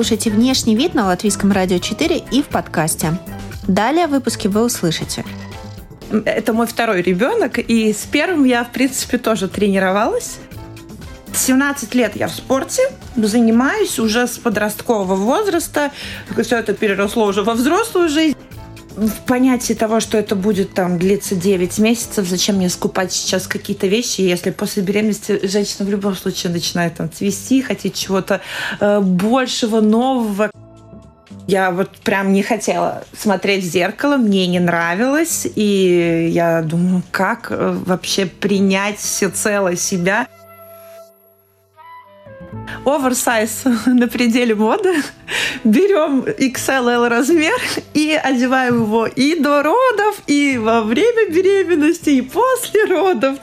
слушаете «Внешний вид» на Латвийском радио 4 и в подкасте. Далее в выпуске вы услышите. Это мой второй ребенок, и с первым я, в принципе, тоже тренировалась. 17 лет я в спорте, занимаюсь уже с подросткового возраста. Все это переросло уже во взрослую жизнь в понятии того, что это будет там длиться 9 месяцев, зачем мне скупать сейчас какие-то вещи, если после беременности женщина в любом случае начинает там цвести, хотеть чего-то э, большего, нового. Я вот прям не хотела смотреть в зеркало, мне не нравилось, и я думаю, как э, вообще принять всецело себя – оверсайз на пределе моды, берем XLL размер и одеваем его и до родов, и во время беременности, и после родов.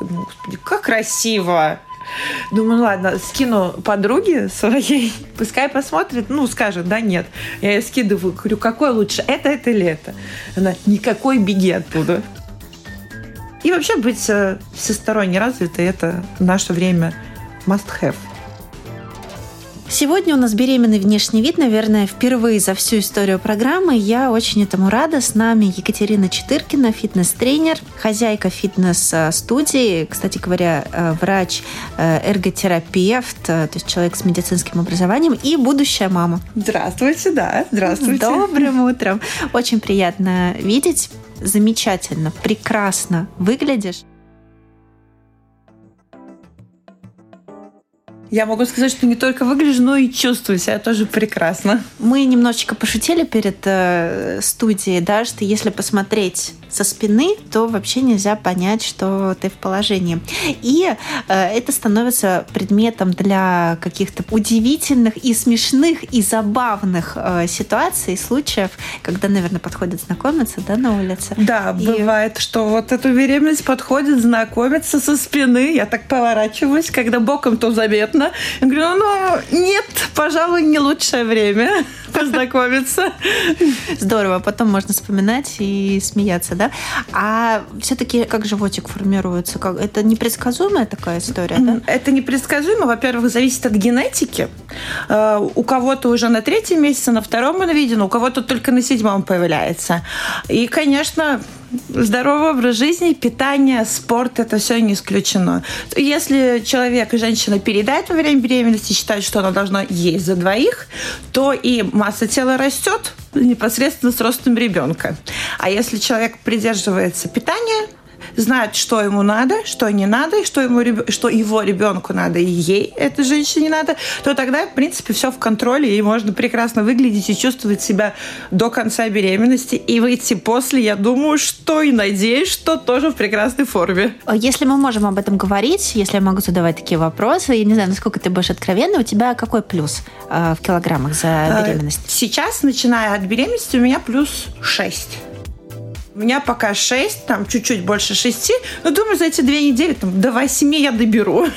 Господи, как красиво! Думаю, ну ладно, скину подруге своей, пускай посмотрит, ну, скажет, да, нет. Я ей скидываю, говорю, какой лучше, это, это или это? Она, никакой, беги оттуда. И вообще быть э, всесторонне развитой – это наше время must have. Сегодня у нас беременный внешний вид, наверное, впервые за всю историю программы. Я очень этому рада. С нами Екатерина Четыркина, фитнес-тренер, хозяйка фитнес-студии, кстати говоря, э, врач, э, эрготерапевт, э, то есть человек с медицинским образованием и будущая мама. Здравствуйте, да, здравствуйте. Добрым утром. Очень приятно видеть. Замечательно, прекрасно выглядишь. Я могу сказать, что не только выгляжу, но и чувствую себя тоже прекрасно. Мы немножечко пошутили перед э, студией, да, что если посмотреть со спины, то вообще нельзя понять, что ты в положении. И э, это становится предметом для каких-то удивительных и смешных и забавных э, ситуаций, случаев, когда, наверное, подходят знакомиться, да, на улице. Да, и... бывает, что вот эту беременность подходит знакомиться со спины. Я так поворачиваюсь, когда боком то заметно. Я говорю, ну, нет, пожалуй, не лучшее время познакомиться. Здорово, потом можно вспоминать и смеяться, да? А все-таки как животик формируется? Как... Это непредсказуемая такая история, да? Это непредсказуемо. Во-первых, зависит от генетики. Э, у кого-то уже на третьем месяце, на втором он виден, у кого-то только на седьмом появляется. И, конечно, здоровый образ жизни, питание, спорт, это все не исключено. Если человек и женщина передают во время беременности, считают, что она должна есть за двоих, то и масса тела растет непосредственно с ростом ребенка. А если человек придерживается питания, знает, что ему надо, что не надо, и что, ему, что его ребенку надо, и ей, этой женщине надо, то тогда, в принципе, все в контроле, и можно прекрасно выглядеть и чувствовать себя до конца беременности, и выйти после, я думаю, что и надеюсь, что тоже в прекрасной форме. Если мы можем об этом говорить, если я могу задавать такие вопросы, я не знаю, насколько ты будешь откровенна, у тебя какой плюс э, в килограммах за а, беременность? Сейчас, начиная от беременности, у меня плюс 6. У меня пока 6, там чуть-чуть больше 6. Но думаю, за эти две недели там, до 8 я доберу.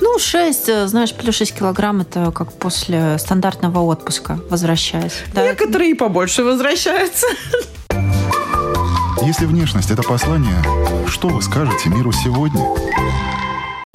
Ну, 6, э, знаешь, плюс 6 килограмм это как после стандартного отпуска возвращаясь. Да? Некоторые и побольше возвращаются. Если внешность – это послание, что вы скажете миру сегодня?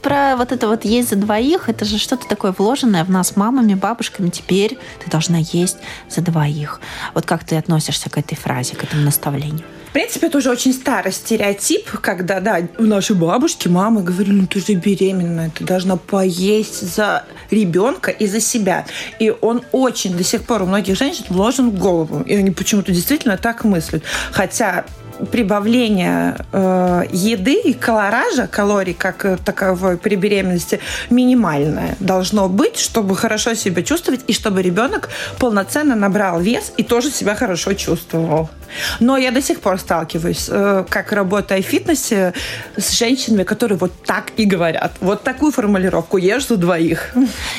Про вот это вот есть за двоих, это же что-то такое вложенное в нас мамами, бабушками. Теперь ты должна есть за двоих. Вот как ты относишься к этой фразе, к этому наставлению? В принципе, это уже очень старый стереотип, когда, да, наши бабушки, мамы говорили, ну ты же беременная, ты должна поесть за ребенка и за себя. И он очень до сих пор у многих женщин вложен в голову. И они почему-то действительно так мыслят. Хотя прибавление э, еды и колоража, калорий как таковой при беременности, минимальное должно быть, чтобы хорошо себя чувствовать и чтобы ребенок полноценно набрал вес и тоже себя хорошо чувствовал. Но я до сих пор сталкиваюсь, э, как работая в фитнесе, с женщинами, которые вот так и говорят. Вот такую формулировку ешь за двоих.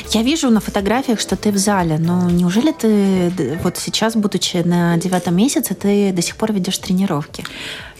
Я вижу на фотографиях, что ты в зале, но неужели ты вот сейчас, будучи на девятом месяце, ты до сих пор ведешь тренировки?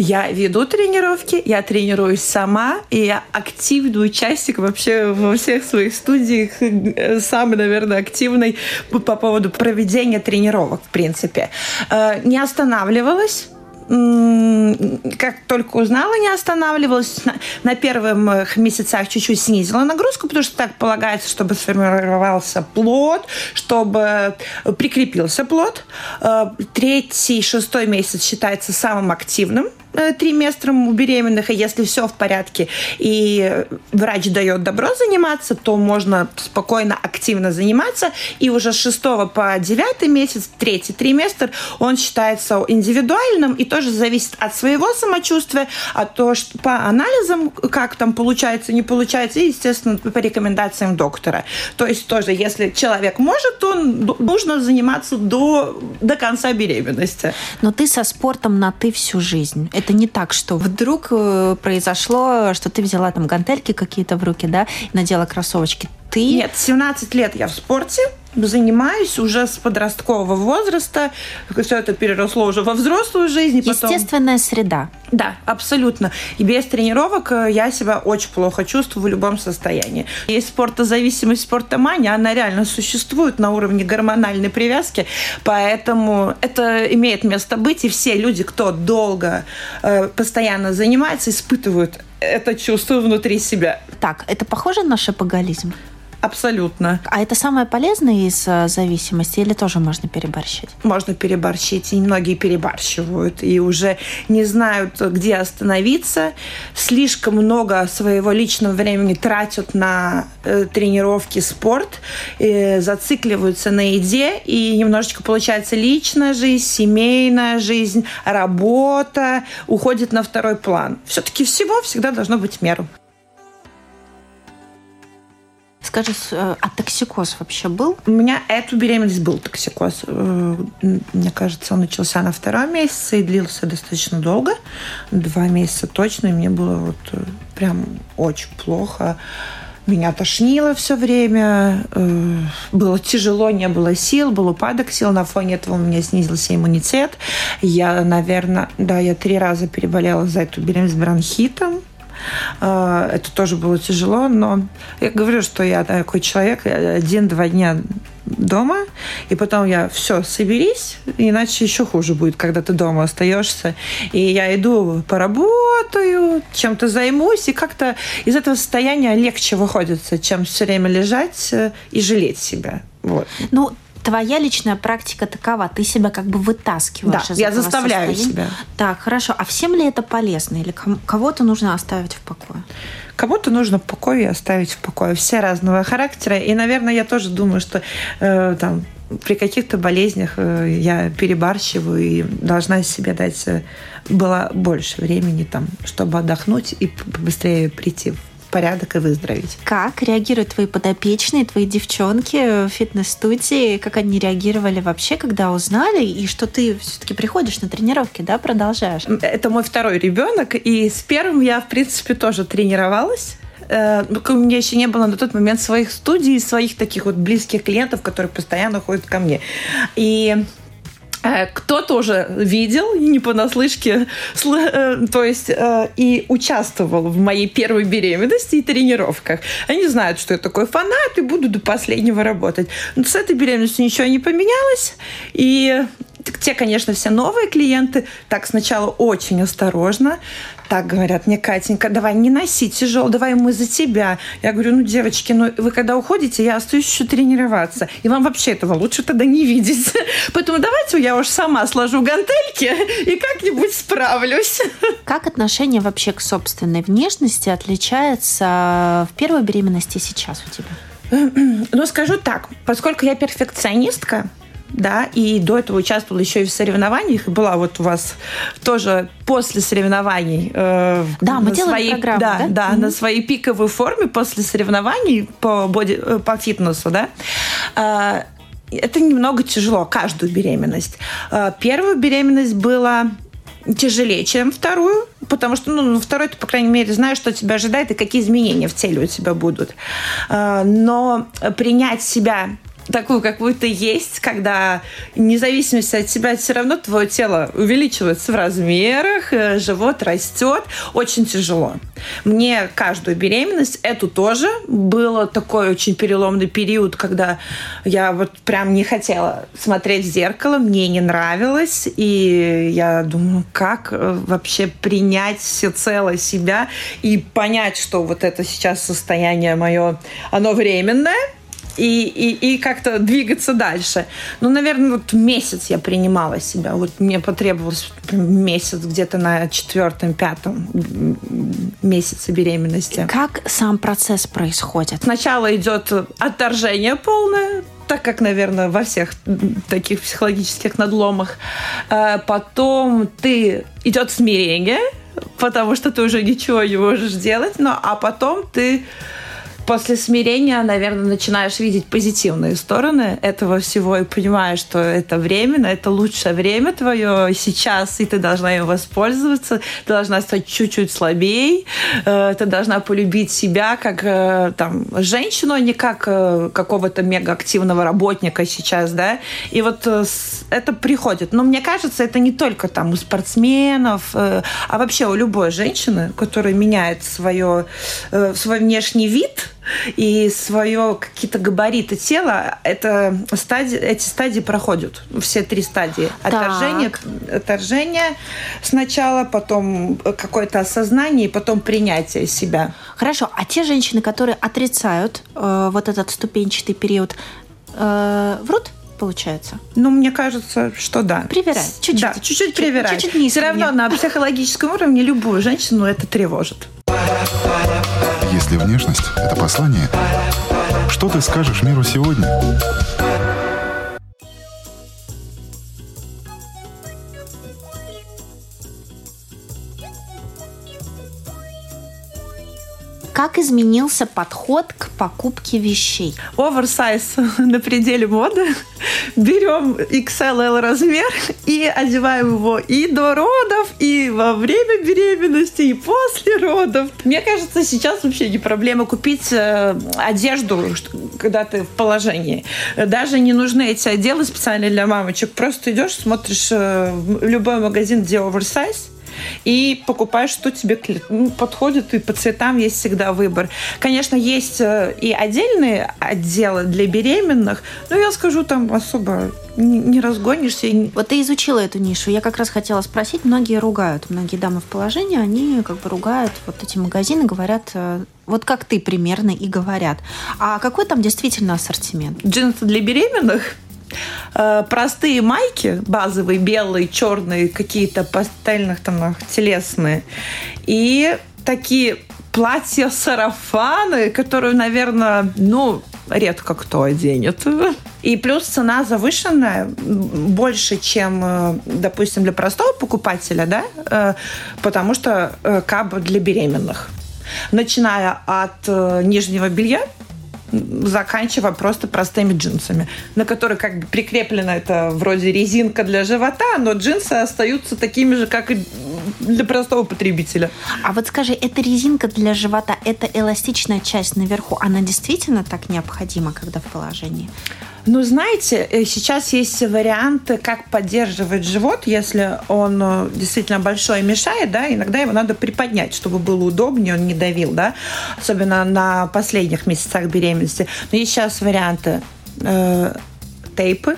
Я веду тренировки, я тренируюсь сама, и я активный участник вообще во всех своих студиях, э, самый, наверное, активный по поводу проведения тренировок, в принципе. Э, не останавливалась, как только узнала, не останавливалась. На, на первых месяцах чуть-чуть снизила нагрузку, потому что так полагается, чтобы сформировался плод, чтобы прикрепился плод. Э, третий, шестой месяц считается самым активным Э, триместром у беременных, и если все в порядке, и врач дает добро заниматься, то можно спокойно, активно заниматься, и уже с 6 по 9 месяц, третий триместр, он считается индивидуальным и тоже зависит от своего самочувствия, от того, что по анализам, как там получается, не получается, и, естественно, по рекомендациям доктора. То есть тоже, если человек может, то нужно заниматься до, до конца беременности. Но ты со спортом на «ты» всю жизнь. Это не так, что вдруг э, произошло, что ты взяла там гантельки какие-то в руки, да, и надела кроссовочки. Ты... Нет, 17 лет я в спорте, занимаюсь уже с подросткового возраста. Все это переросло уже во взрослую жизнь. Потом... Естественная среда. Да, абсолютно. И без тренировок э, я себя очень плохо чувствую в любом состоянии. Есть спортозависимость, спортомания, она реально существует на уровне гормональной привязки, поэтому это имеет место быть, и все люди, кто долго, э, постоянно занимается, испытывают это чувство внутри себя. Так, это похоже на шапоголизм? Абсолютно. А это самое полезное из э, зависимости или тоже можно переборщить? Можно переборщить, и многие перебарщивают, и уже не знают, где остановиться. Слишком много своего личного времени тратят на э, тренировки, спорт, э, зацикливаются на еде, и немножечко получается личная жизнь, семейная жизнь, работа уходит на второй план. Все-таки всего всегда должно быть меру. Скажи, э, а токсикоз вообще был? У меня эту беременность был токсикоз. Э, мне кажется, он начался на втором месяце и длился достаточно долго. Два месяца точно. И мне было вот э, прям очень плохо. Меня тошнило все время, было тяжело, не было сил, был упадок сил. На фоне этого у меня снизился иммунитет. Я, наверное, да, я три раза переболела за эту беременность бронхитом. А, это тоже было тяжело, но я говорю, что я такой человек, один-два дня дома, и потом я все, соберись, иначе еще хуже будет, когда ты дома остаешься. И я иду поработаю, чем-то займусь, и как-то из этого состояния легче выходится, чем все время лежать э, и жалеть себя. Вот. Ну, твоя личная практика такова, ты себя как бы вытаскиваешь да, из я заставляю состояния. себя. Так, хорошо. А всем ли это полезно? Или кого-то нужно оставить в покое? Кому-то нужно в покое оставить в покое. Все разного характера. И, наверное, я тоже думаю, что э, там при каких-то болезнях э, я перебарщиваю и должна себе дать э, было больше времени там, чтобы отдохнуть и побыстрее прийти в порядок и выздороветь. Как реагируют твои подопечные, твои девчонки в фитнес-студии? Как они реагировали вообще, когда узнали? И что ты все-таки приходишь на тренировки, да, продолжаешь? Это мой второй ребенок, и с первым я, в принципе, тоже тренировалась э, у меня еще не было на тот момент своих студий, своих таких вот близких клиентов, которые постоянно ходят ко мне. И Э, кто-то уже видел, не понаслышке, э, то есть э, и участвовал в моей первой беременности и тренировках. Они знают, что я такой фанат и буду до последнего работать. Но с этой беременностью ничего не поменялось. И те, конечно, все новые клиенты так сначала очень осторожно, так говорят мне, Катенька, давай не носи тяжело, давай мы за тебя. Я говорю, ну, девочки, ну, вы когда уходите, я остаюсь еще тренироваться. И вам вообще этого лучше тогда не видеть. Поэтому давайте я уж сама сложу гантельки и как-нибудь справлюсь. Как отношение вообще к собственной внешности отличается в первой беременности сейчас у тебя? Ну, скажу так, поскольку я перфекционистка, да, и до этого участвовала еще и в соревнованиях, и была вот у вас тоже после соревнований. Э, да, мы делали своей, программу, да? Да, да mm-hmm. на своей пиковой форме после соревнований по, боди, э, по фитнесу, да. Э, это немного тяжело, каждую беременность. Э, первую беременность была тяжелее, чем вторую, потому что, ну, второй ты, по крайней мере, знаешь, что тебя ожидает и какие изменения в теле у тебя будут. Э, но принять себя такую, какую ты есть, когда независимость от тебя все равно твое тело увеличивается в размерах, э, живот растет, очень тяжело. Мне каждую беременность, эту тоже, было такой очень переломный период, когда я вот прям не хотела смотреть в зеркало, мне не нравилось, и я думаю, как э, вообще принять всецело себя и понять, что вот это сейчас состояние мое, оно временное, и, и, и как-то двигаться дальше. Ну, наверное, вот месяц я принимала себя. Вот мне потребовалось месяц где-то на четвертом, пятом месяце беременности. Как сам процесс происходит? Сначала идет отторжение полное, так как, наверное, во всех таких психологических надломах. Э, потом ты идет смирение, потому что ты уже ничего не можешь делать, но а потом ты после смирения, наверное, начинаешь видеть позитивные стороны этого всего и понимаешь, что это временно, это лучшее время твое сейчас, и ты должна им воспользоваться, ты должна стать чуть-чуть слабее, э, ты должна полюбить себя как э, там женщину, а не как э, какого-то мегаактивного работника сейчас, да, и вот это приходит. Но мне кажется, это не только там у спортсменов, а вообще у любой женщины, которая меняет свое, свой внешний вид, и свое какие-то габариты тела, это стадии, эти стадии проходят. Все три стадии. Отторжение, отторжение сначала, потом какое-то осознание, и потом принятие себя. Хорошо. А те женщины, которые отрицают э, вот этот ступенчатый период, э, врут? получается? Ну, мне кажется, что да. Привирает. Чуть-чуть. Да, чуть-чуть привирает. Чуть-чуть Все равно на психологическом уровне любую женщину это тревожит. Если внешность – это послание, что ты скажешь миру сегодня? Как изменился подход к покупке вещей? Оверсайз на пределе моды. Берем XLL размер и одеваем его и до родов, и во время беременности, и после родов. Мне кажется, сейчас вообще не проблема купить э, одежду, когда ты в положении. Даже не нужны эти отделы специально для мамочек. Просто идешь, смотришь э, в любой магазин, где оверсайз, и покупаешь, что тебе ну, подходит, и по цветам есть всегда выбор. Конечно, есть э, и отдельные отделы для беременных, но я скажу, там особо не разгонишься. Вот ты изучила эту нишу. Я как раз хотела спросить. Многие ругают, многие дамы в положении, они как бы ругают вот эти магазины, говорят, э, вот как ты примерно и говорят. А какой там действительно ассортимент? Джинсы для беременных? Э, простые майки, базовые, белые, черные, какие-то пастельных тонах, телесные. И такие платья-сарафаны, которые, наверное, ну, редко кто оденет. И плюс цена завышенная больше, чем, э, допустим, для простого покупателя, да, э, потому что каба для беременных. Начиная от нижнего белья, заканчивая просто простыми джинсами, на которые как бы прикреплена это вроде резинка для живота, но джинсы остаются такими же, как и для простого потребителя. А вот скажи, эта резинка для живота, эта эластичная часть наверху, она действительно так необходима, когда в положении? Ну, знаете, э, сейчас есть варианты, как поддерживать живот, если он э, действительно большой и мешает, да, иногда его надо приподнять, чтобы было удобнее, он не давил, да, особенно на последних месяцах беременности. Но есть сейчас варианты э, тейпы,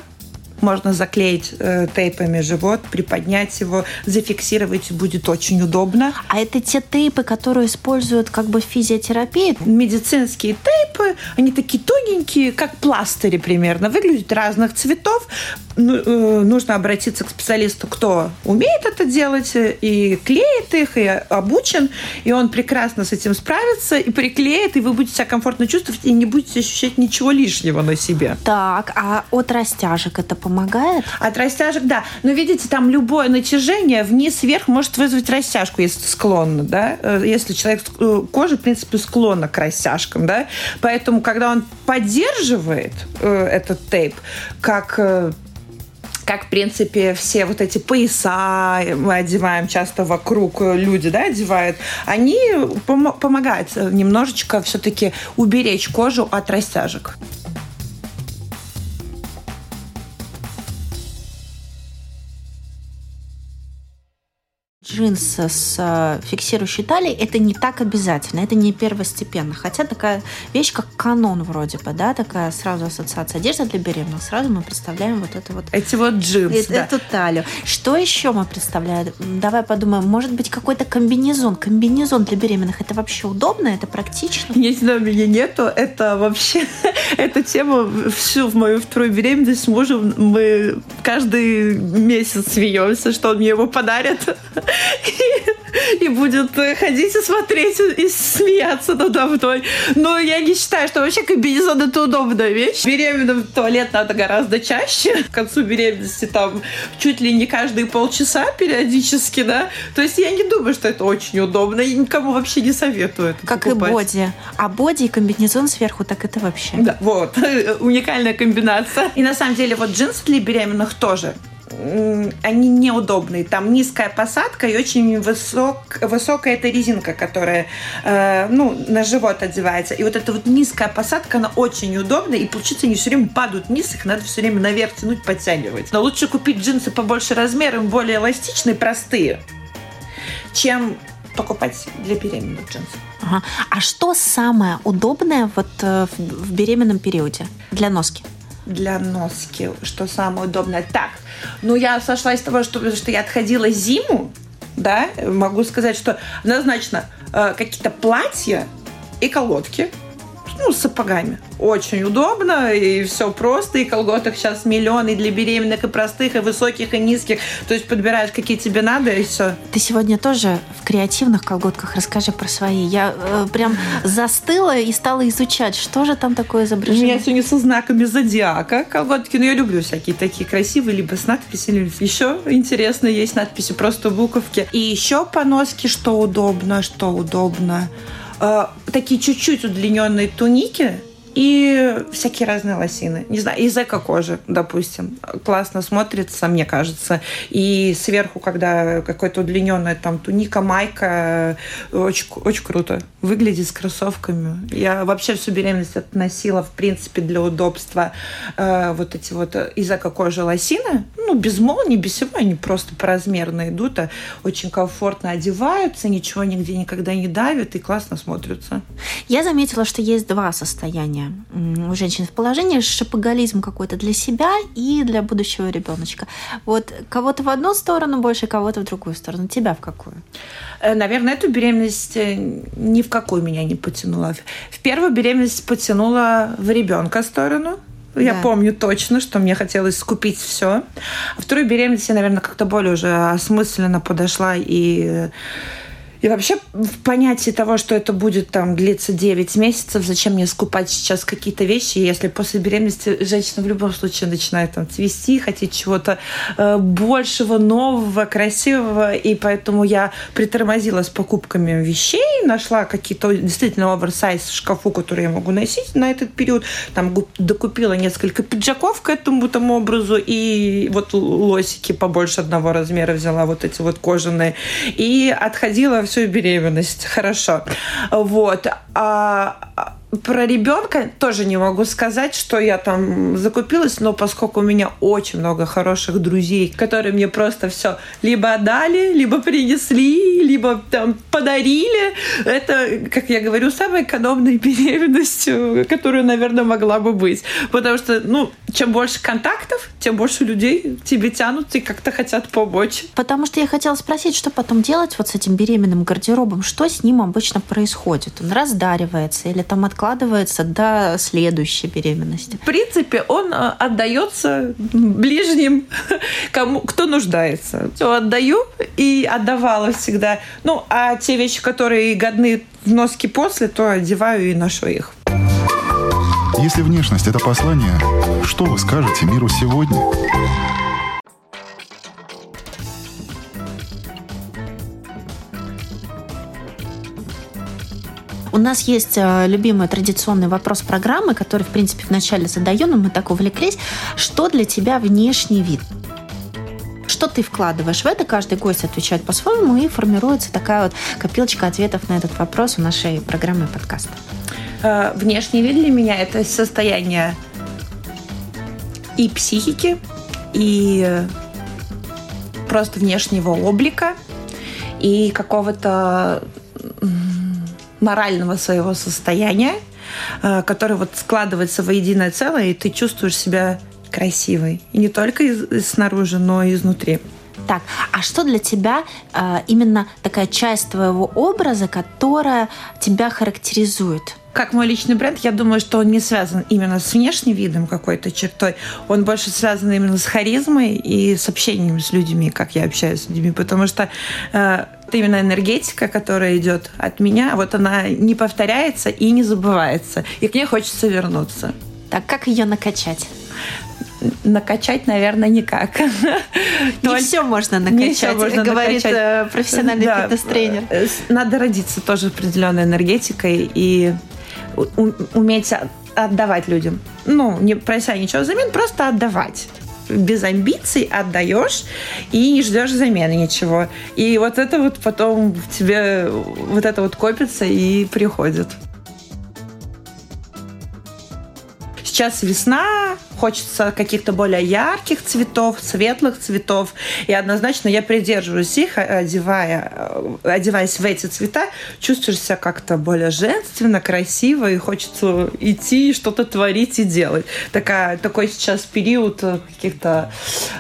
можно заклеить э, тейпами живот, приподнять его, зафиксировать будет очень удобно. А это те тейпы, которые используют как бы в физиотерапии? Медицинские тейпы, они такие тоненькие, как пластыри примерно, выглядят разных цветов. Ну, э, нужно обратиться к специалисту, кто умеет это делать, и клеит их, и обучен, и он прекрасно с этим справится, и приклеит, и вы будете себя комфортно чувствовать, и не будете ощущать ничего лишнего на себе. Так, а от растяжек это помогает? Помогает? От растяжек, да. Но видите, там любое натяжение вниз-вверх может вызвать растяжку, если склонно, да. Э, если человек э, кожа, в принципе, склонна к растяжкам, да. Поэтому, когда он поддерживает э, этот тейп, как как, в принципе, все вот эти пояса мы одеваем часто вокруг люди, да, одевают, они пом- помогают немножечко все-таки уберечь кожу от растяжек. Джинсы с э, фиксирующей талией – это не так обязательно, это не первостепенно. Хотя такая вещь, как канон вроде бы, да, такая сразу ассоциация одежда для беременных. Сразу мы представляем вот это вот... Эти вот джинсы, э- Эту талию. Что еще мы представляем? Давай подумаем, может быть, какой-то комбинезон. Комбинезон для беременных – это вообще удобно, это практично? Не знаю, меня нету. Это вообще... Эта тема всю в мою вторую беременность с мужем мы каждый месяц смеемся, что он мне его подарит и, будет ходить и смотреть и смеяться надо мной. Но я не считаю, что вообще комбинезон это удобная вещь. Беременным в туалет надо гораздо чаще. К концу беременности там чуть ли не каждые полчаса периодически, да. То есть я не думаю, что это очень удобно. И никому вообще не советую это Как покупать. и боди. А боди и комбинезон сверху, так это вообще. Да, вот. Уникальная комбинация. И на самом деле вот джинсы для беременных тоже они неудобные. Там низкая посадка и очень высок, высокая эта резинка, которая э, ну, на живот одевается. И вот эта вот низкая посадка, она очень удобная, и получится они все время падают вниз, их надо все время наверх тянуть, подтягивать. Но лучше купить джинсы побольше размером, более эластичные, простые, чем покупать для беременных джинсов. Ага. А что самое удобное вот э, в беременном периоде для носки? Для носки, что самое удобное. Так, ну я сошла из того, что, что я отходила зиму, да, могу сказать, что однозначно э, какие-то платья и колодки, ну, с сапогами. Очень удобно, и все просто, и колготок сейчас миллион, и для беременных, и простых, и высоких, и низких. То есть подбираешь, какие тебе надо, и все. Ты сегодня тоже в креативных колготках. Расскажи про свои. Я э, прям застыла и стала изучать, что же там такое изображено. У меня сегодня со знаками зодиака колготки, но я люблю всякие такие красивые, либо с надписями, еще интересно есть надписи, просто буковки. И еще поноски, что удобно, что удобно. Э, такие чуть-чуть удлиненные туники, и всякие разные лосины. Не знаю, из эко-кожи, допустим. Классно смотрится, мне кажется. И сверху, когда какой-то удлиненная там туника, майка, очень, очень круто. Выглядит с кроссовками. Я вообще всю беременность относила, в принципе, для удобства э, вот эти вот из эко-кожи лосины. Ну, без молнии, без всего. Они просто по размерно идут, а очень комфортно одеваются, ничего нигде никогда не давят и классно смотрятся. Я заметила, что есть два состояния у женщин в положении, шапоголизм какой-то для себя и для будущего ребеночка. Вот кого-то в одну сторону больше, кого-то в другую сторону. Тебя в какую? Э, наверное, эту беременность э, ни в какую меня не потянула. В первую беременность потянула в ребенка сторону, я да. помню точно, что мне хотелось скупить все. А вторую беременность я, наверное, как-то более уже осмысленно подошла и и вообще в понятии того, что это будет там длиться 9 месяцев, зачем мне скупать сейчас какие-то вещи, если после беременности женщина в любом случае начинает там цвести, хотеть чего-то э, большего, нового, красивого, и поэтому я притормозила с покупками вещей, нашла какие-то действительно оверсайз в шкафу, которые я могу носить на этот период, там докупила несколько пиджаков к этому там образу, и вот лосики побольше одного размера взяла, вот эти вот кожаные, и отходила всю беременность. Хорошо. Вот. А, а про ребенка тоже не могу сказать, что я там закупилась, но поскольку у меня очень много хороших друзей, которые мне просто все либо отдали, либо принесли, либо там подарили, это, как я говорю, самая экономная беременность, которая, наверное, могла бы быть. Потому что, ну, чем больше контактов, тем больше людей тебе тянут и как-то хотят помочь. Потому что я хотела спросить, что потом делать вот с этим беременным гардеробом? Что с ним обычно происходит? Он раздаривается или там откладывается откладывается до следующей беременности. В принципе, он э, отдается ближним, кому, кто нуждается. Все отдаю и отдавала всегда. Ну, а те вещи, которые годны в носке после, то одеваю и ношу их. Если внешность – это послание, что вы скажете миру сегодня? У нас есть э, любимый традиционный вопрос программы, который, в принципе, вначале задаем, но мы так увлеклись. Что для тебя внешний вид? Что ты вкладываешь в это? Каждый гость отвечает по-своему, и формируется такая вот копилочка ответов на этот вопрос у нашей программы подкаста. Э, внешний вид для меня это состояние и психики, и просто внешнего облика, и какого-то морального своего состояния, э, который вот складывается воединое целое, и ты чувствуешь себя красивой. И не только из, снаружи, но и изнутри. Так, а что для тебя э, именно такая часть твоего образа, которая тебя характеризует? как мой личный бренд, я думаю, что он не связан именно с внешним видом какой-то чертой. Он больше связан именно с харизмой и с общением с людьми, как я общаюсь с людьми. Потому что э, именно энергетика, которая идет от меня, вот она не повторяется и не забывается. И к ней хочется вернуться. Так, как ее накачать? Накачать, наверное, никак. Не все можно накачать, можно говорит накачать. Э, профессиональный да, фитнес-тренер. Э, надо родиться тоже определенной энергетикой и уметь отдавать людям. Ну, не прося ничего взамен, просто отдавать без амбиций отдаешь и не ждешь замены ничего. И вот это вот потом тебе вот это вот копится и приходит. Сейчас весна, хочется каких-то более ярких цветов, светлых цветов. И однозначно я придерживаюсь их, одевая, э, одеваясь в эти цвета, чувствуешь себя как-то более женственно, красиво, и хочется идти, что-то творить и делать. Такая, такой сейчас период каких-то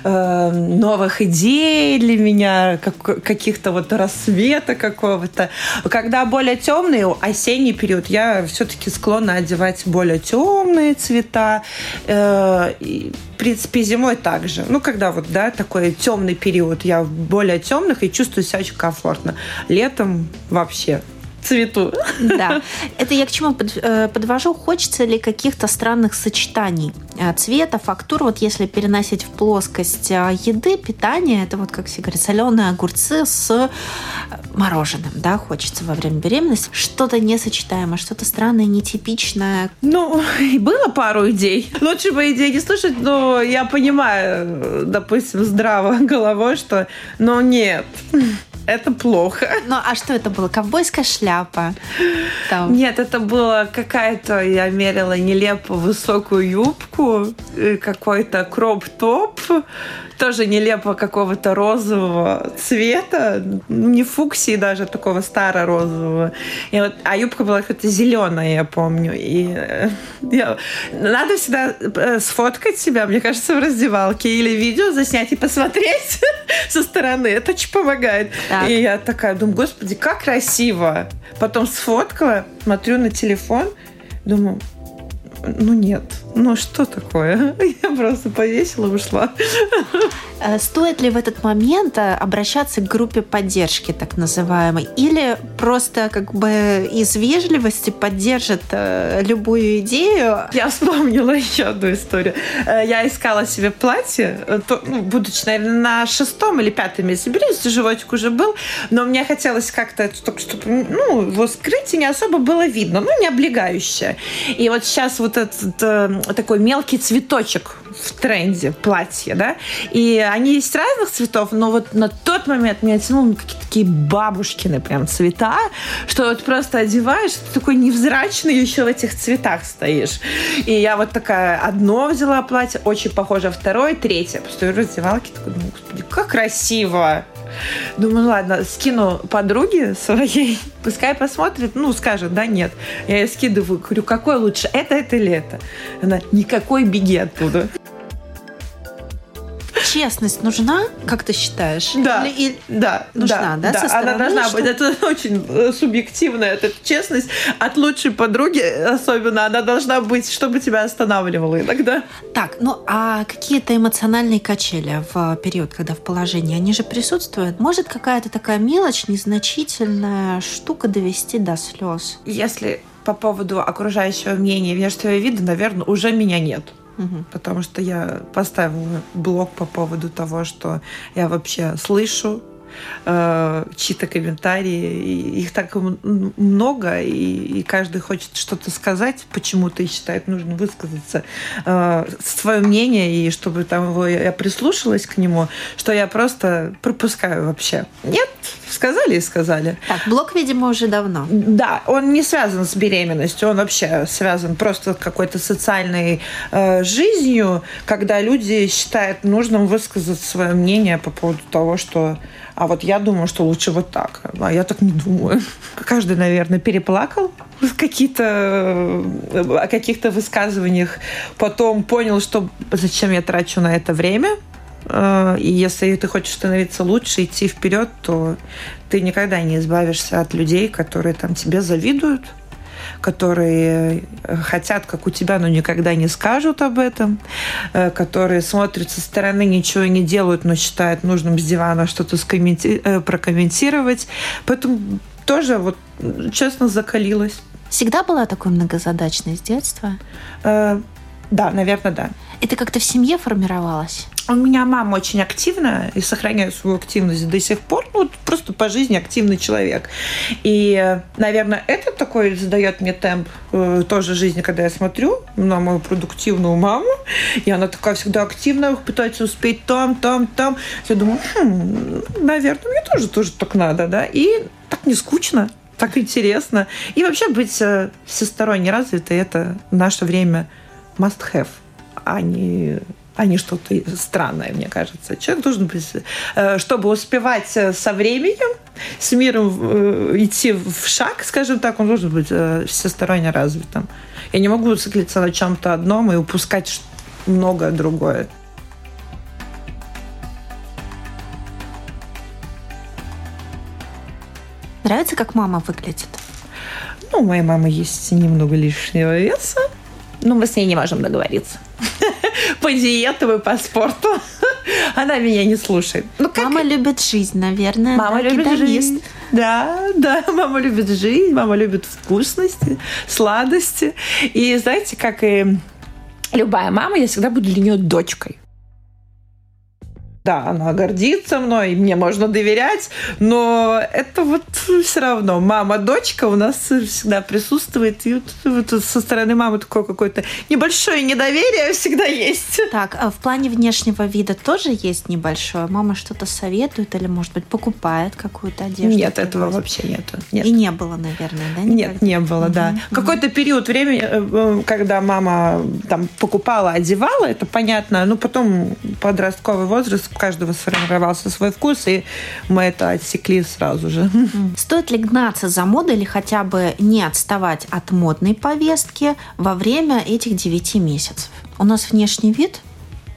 э, новых идей для меня, как, каких-то вот рассвета какого-то. Когда более темный, осенний период, я все-таки склонна одевать более темные цвета, э, и, в принципе, зимой также. Ну, когда вот, да, такой темный период, я в более темных и чувствую себя очень комфортно. Летом вообще цвету. Да. Это я к чему э, подвожу? Хочется ли каких-то странных сочетаний э, цвета, фактур? Вот если переносить в плоскость э, еды, питания, это вот, как все говорят, соленые огурцы с мороженым, да, хочется во время беременности. Что-то несочетаемое, что-то странное, нетипичное. Ну, было пару идей. Лучше бы идеи не слушать, но я понимаю, допустим, здраво головой, что, но нет это плохо. Ну, а что это было? Ковбойская шляпа? Там. Нет, это было какая-то, я мерила нелепо высокую юбку, э, какой-то кроп-топ, тоже нелепо какого-то розового цвета, не фуксии даже, такого старо-розового. И вот, а юбка была какая-то зеленая, я помню. И э, я, надо всегда э, сфоткать себя, мне кажется, в раздевалке или видео заснять и посмотреть со стороны. Это очень помогает. Так. И я такая думаю, господи, как красиво. Потом сфоткала, смотрю на телефон, думаю, ну нет, ну что такое? Я просто повесила, ушла. Э, стоит ли в этот момент э, обращаться к группе поддержки, так называемой, или просто как бы из вежливости поддержат э, любую идею? Я вспомнила еще одну историю. Я искала себе платье, то, ну, будучи, наверное, на шестом или пятом месяце беременности, животик уже был, но мне хотелось как-то, чтобы ну, его скрыть, и не особо было видно, ну, не облегающее. И вот сейчас вот этот э, такой мелкий цветочек в тренде платье, да, и они есть разных цветов, но вот на тот момент меня тянуло на какие-то такие бабушкины прям цвета, что вот просто одеваешь, ты такой невзрачный еще в этих цветах стоишь. И я вот такая одно взяла платье, очень похоже, второе, третье. Постою в раздевалке, такой, думаю, господи, как красиво! Думаю, ладно, скину подруге своей, пускай посмотрит, ну, скажет, да, нет. Я ей скидываю, говорю, какой лучше, это, это или это? Она, никакой, беги оттуда честность нужна, как ты считаешь? Да. Или, да. Нужна, да? да, да. Она должна что... быть. Это очень э, субъективная эта честность. От лучшей подруги особенно она должна быть, чтобы тебя останавливало иногда. Так, ну а какие-то эмоциональные качели в период, когда в положении, они же присутствуют? Может какая-то такая мелочь, незначительная штука довести до слез? Если по поводу окружающего мнения внешнего вида, наверное, уже меня нет. Угу. Потому что я поставила блог по поводу того, что я вообще слышу э, чьи-то комментарии. Их так много, и, и каждый хочет что-то сказать, почему-то и считает нужно высказаться э, свое мнение, и чтобы там его я прислушалась к нему, что я просто пропускаю вообще. Нет, сказали и сказали. Так, блог, видимо, уже давно. Да, он не связан с беременностью, он вообще связан просто с какой-то социальной э, жизнью, когда люди считают нужным высказать свое мнение по поводу того, что А вот я думаю, что лучше вот так. А я так не думаю. Каждый, наверное, переплакал какие-то о каких-то высказываниях, потом понял, что зачем я трачу на это время, э, и если ты хочешь становиться лучше, идти вперед, то ты никогда не избавишься от людей, которые там тебе завидуют, которые э, хотят, как у тебя, но никогда не скажут об этом, э, которые смотрят со стороны, ничего не делают, но считают нужным с дивана что-то скомменти- прокомментировать. Поэтому тоже вот честно закалилась. Всегда была такой многозадачной с детства? Э, да, наверное, да. Это как-то в семье формировалось? У меня мама очень активная и сохраняет свою активность до сих пор. Ну, просто по жизни активный человек. И, наверное, это такой задает мне темп э, тоже жизни, когда я смотрю на мою продуктивную маму. И она такая всегда активная, пытается успеть там, там, там. Я думаю, хм, наверное, мне тоже, тоже так надо, да. И так не скучно так интересно. И вообще быть э, всесторонне развитой – это наше время must have, а не а не что-то странное, мне кажется. Человек должен быть, э, чтобы успевать э, со временем, с миром идти в шаг, скажем так, он должен быть всесторонне развитым. Я не могу циклиться на чем-то одном и упускать многое другое. Нравится, как мама выглядит? Ну, у моей мамы есть немного лишнего веса, но мы с ней не можем договориться. По диетам и по спорту. Она меня не слушает. Ну, как... Мама любит жизнь, наверное. Мама да, любит жизнь. Да, да, мама любит жизнь, мама любит вкусности, сладости. И знаете, как и любая мама, я всегда буду для нее дочкой. Да, она гордится мной, мне можно доверять, но это вот все равно. Мама-дочка у нас всегда присутствует, и вот, вот со стороны мамы такое какое-то небольшое недоверие всегда есть. Так, а в плане внешнего вида тоже есть небольшое? Мама что-то советует или, может быть, покупает какую-то одежду? Нет, этого вообще нету. Нет. И не было, наверное, да? Никогда? Нет, не было, угу. да. Угу. Какой-то период времени, э, э, когда мама там покупала, одевала, это понятно, но потом подростковый возраст у каждого сформировался свой вкус, и мы это отсекли сразу же. Стоит ли гнаться за модой или хотя бы не отставать от модной повестки во время этих девяти месяцев? У нас внешний вид,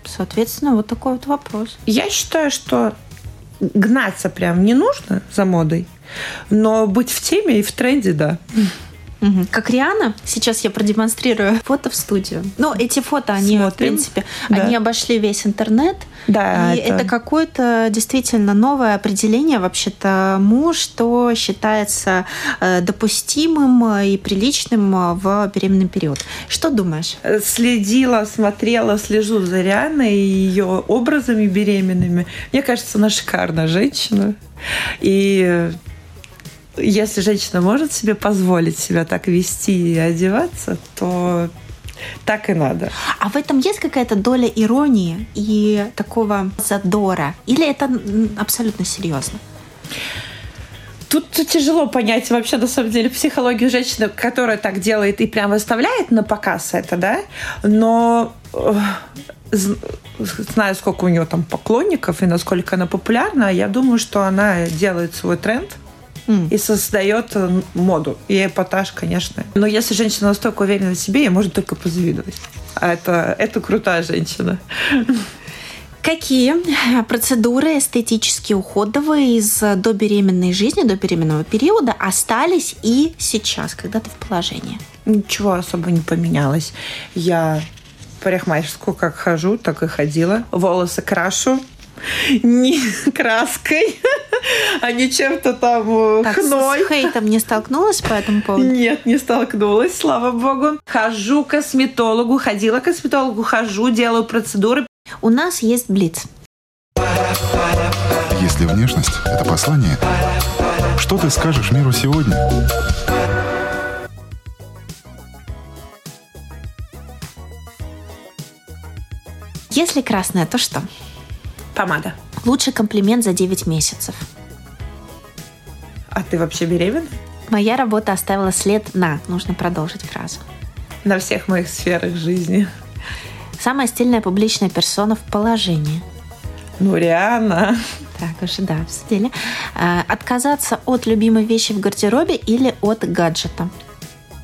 соответственно, вот такой вот вопрос. Я считаю, что гнаться прям не нужно за модой, но быть в теме и в тренде, да. Угу. Как Риана, сейчас я продемонстрирую фото в студию. Ну, эти фото, они, Смотрим. в принципе, да. они обошли весь интернет. Да, и это, это какое-то действительно новое определение вообще-то тому, что считается э, допустимым и приличным в беременный период. Что думаешь? Следила, смотрела, слежу за Рианой и ее образами беременными. Мне кажется, она шикарная женщина. И если женщина может себе позволить себя так вести и одеваться, то так и надо. А в этом есть какая-то доля иронии и такого задора? Или это абсолютно серьезно? Тут тяжело понять вообще, на самом деле, психологию женщины, которая так делает и прям выставляет на показ это, да? Но э, знаю, сколько у нее там поклонников и насколько она популярна, я думаю, что она делает свой тренд – mm. и создает э, моду. И эпатаж, конечно. Но если женщина настолько уверена в себе, ей можно только позавидовать. А это, это крутая женщина. Какие процедуры эстетические уходовые из добеременной жизни, до беременного периода остались и сейчас, когда ты в положении? Ничего особо не поменялось. Я парикмахерскую как хожу, так и ходила. Волосы крашу, не краской, а не чем-то там э, так, хной. С хейтом не столкнулась по этому поводу? Нет, не столкнулась, слава богу. Хожу к косметологу, ходила к косметологу, хожу, делаю процедуры. У нас есть блиц. Если внешность – это послание, что ты скажешь миру сегодня? Если красное, то что? Помада. Лучший комплимент за 9 месяцев. А ты вообще беременна? Моя работа оставила след на. Нужно продолжить фразу. На всех моих сферах жизни. Самая стильная публичная персона в положении. Ну, Риана. Так, уже да, обсудили. А, отказаться от любимой вещи в гардеробе или от гаджета?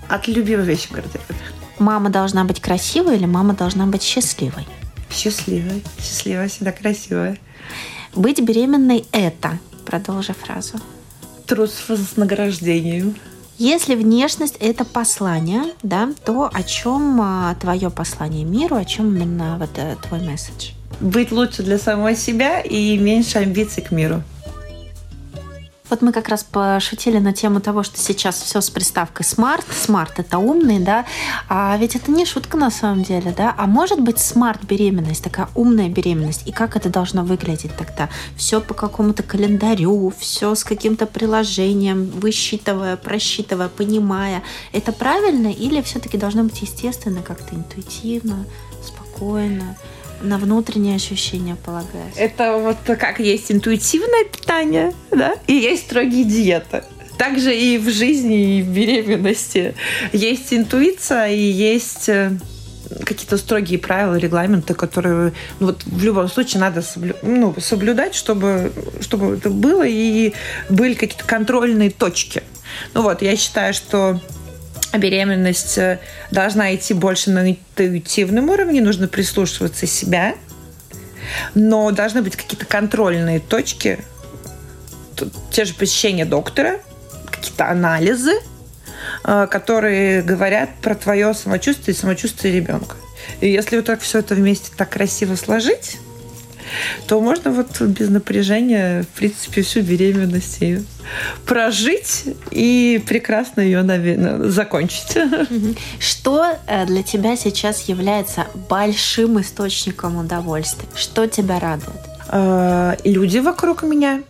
От любимой вещи в гардеробе. Мама должна быть красивой или мама должна быть счастливой? Счастливой. Счастливая, всегда красивая. Быть беременной – это, продолжи фразу. Труд с вознаграждением. Если внешность – это послание, да, то о чем а, твое послание миру, о чем именно вот э, твой месседж? Быть лучше для самой себя и меньше амбиций к миру. Вот мы как раз пошутили на тему того, что сейчас все с приставкой smart. Smart это умный, да. А ведь это не шутка на самом деле, да. А может быть смарт беременность, такая умная беременность. И как это должно выглядеть тогда? Все по какому-то календарю, все с каким-то приложением, высчитывая, просчитывая, понимая. Это правильно или все-таки должно быть естественно, как-то интуитивно, спокойно? На внутренние ощущения полагаюсь. Это вот как есть интуитивное питание, да, и есть строгие диеты. Также и в жизни, и в беременности. Есть интуиция и есть э, какие-то строгие правила, регламенты, которые ну, вот в любом случае надо соблю, ну, соблюдать, чтобы, чтобы это было, и были какие-то контрольные точки. Ну вот, я считаю, что беременность э, должна идти больше на интуитивном уровне, нужно прислушиваться себя, но должны быть какие-то контрольные точки, те же посещения доктора, какие-то анализы, э, которые говорят про твое самочувствие и самочувствие ребенка. И если вот так все это вместе так красиво сложить, то можно вот без напряжения, в принципе, всю беременность прожить и прекрасно ее, наверное, закончить. Что э, для тебя сейчас является большим источником удовольствия? Что тебя радует? Э, люди вокруг меня,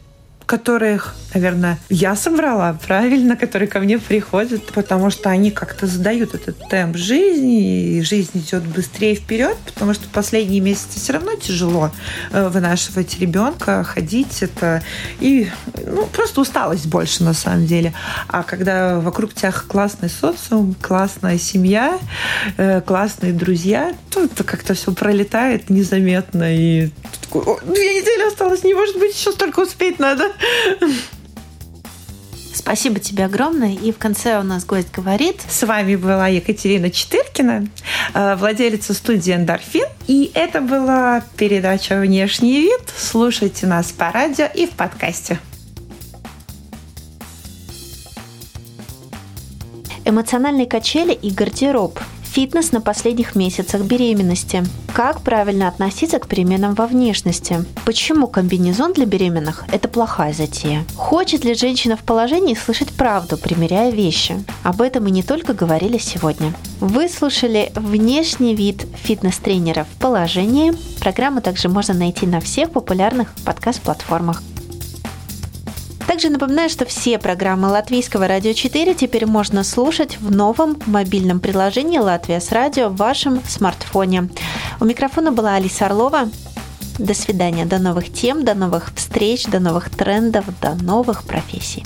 которых, наверное, я собрала, правильно, которые ко мне приходят, потому что они как-то задают этот темп жизни, и жизнь идет быстрее вперед, потому что последние месяцы все равно тяжело э, вынашивать ребенка, ходить это, и ну, просто усталость больше на самом деле. А когда вокруг тебя классный социум, классная семья, э, классные друзья, то это как-то все пролетает незаметно, и две недели осталось, не может быть, еще столько успеть надо. Спасибо тебе огромное. И в конце у нас гость говорит. С вами была Екатерина Четыркина, э, владелица студии «Эндорфин». И это была передача «Внешний вид». Слушайте нас по радио и в подкасте. Эмоциональные качели и гардероб – Фитнес на последних месяцах беременности. Как правильно относиться к переменам во внешности? Почему комбинезон для беременных – это плохая затея? Хочет ли женщина в положении слышать правду, примеряя вещи? Об этом мы не только говорили сегодня. Вы слушали внешний вид фитнес-тренера в положении. Программу также можно найти на всех популярных подкаст-платформах. Также напоминаю, что все программы Латвийского радио 4 теперь можно слушать в новом мобильном приложении «Латвия с радио» в вашем смартфоне. У микрофона была Алиса Орлова. До свидания, до новых тем, до новых встреч, до новых трендов, до новых профессий.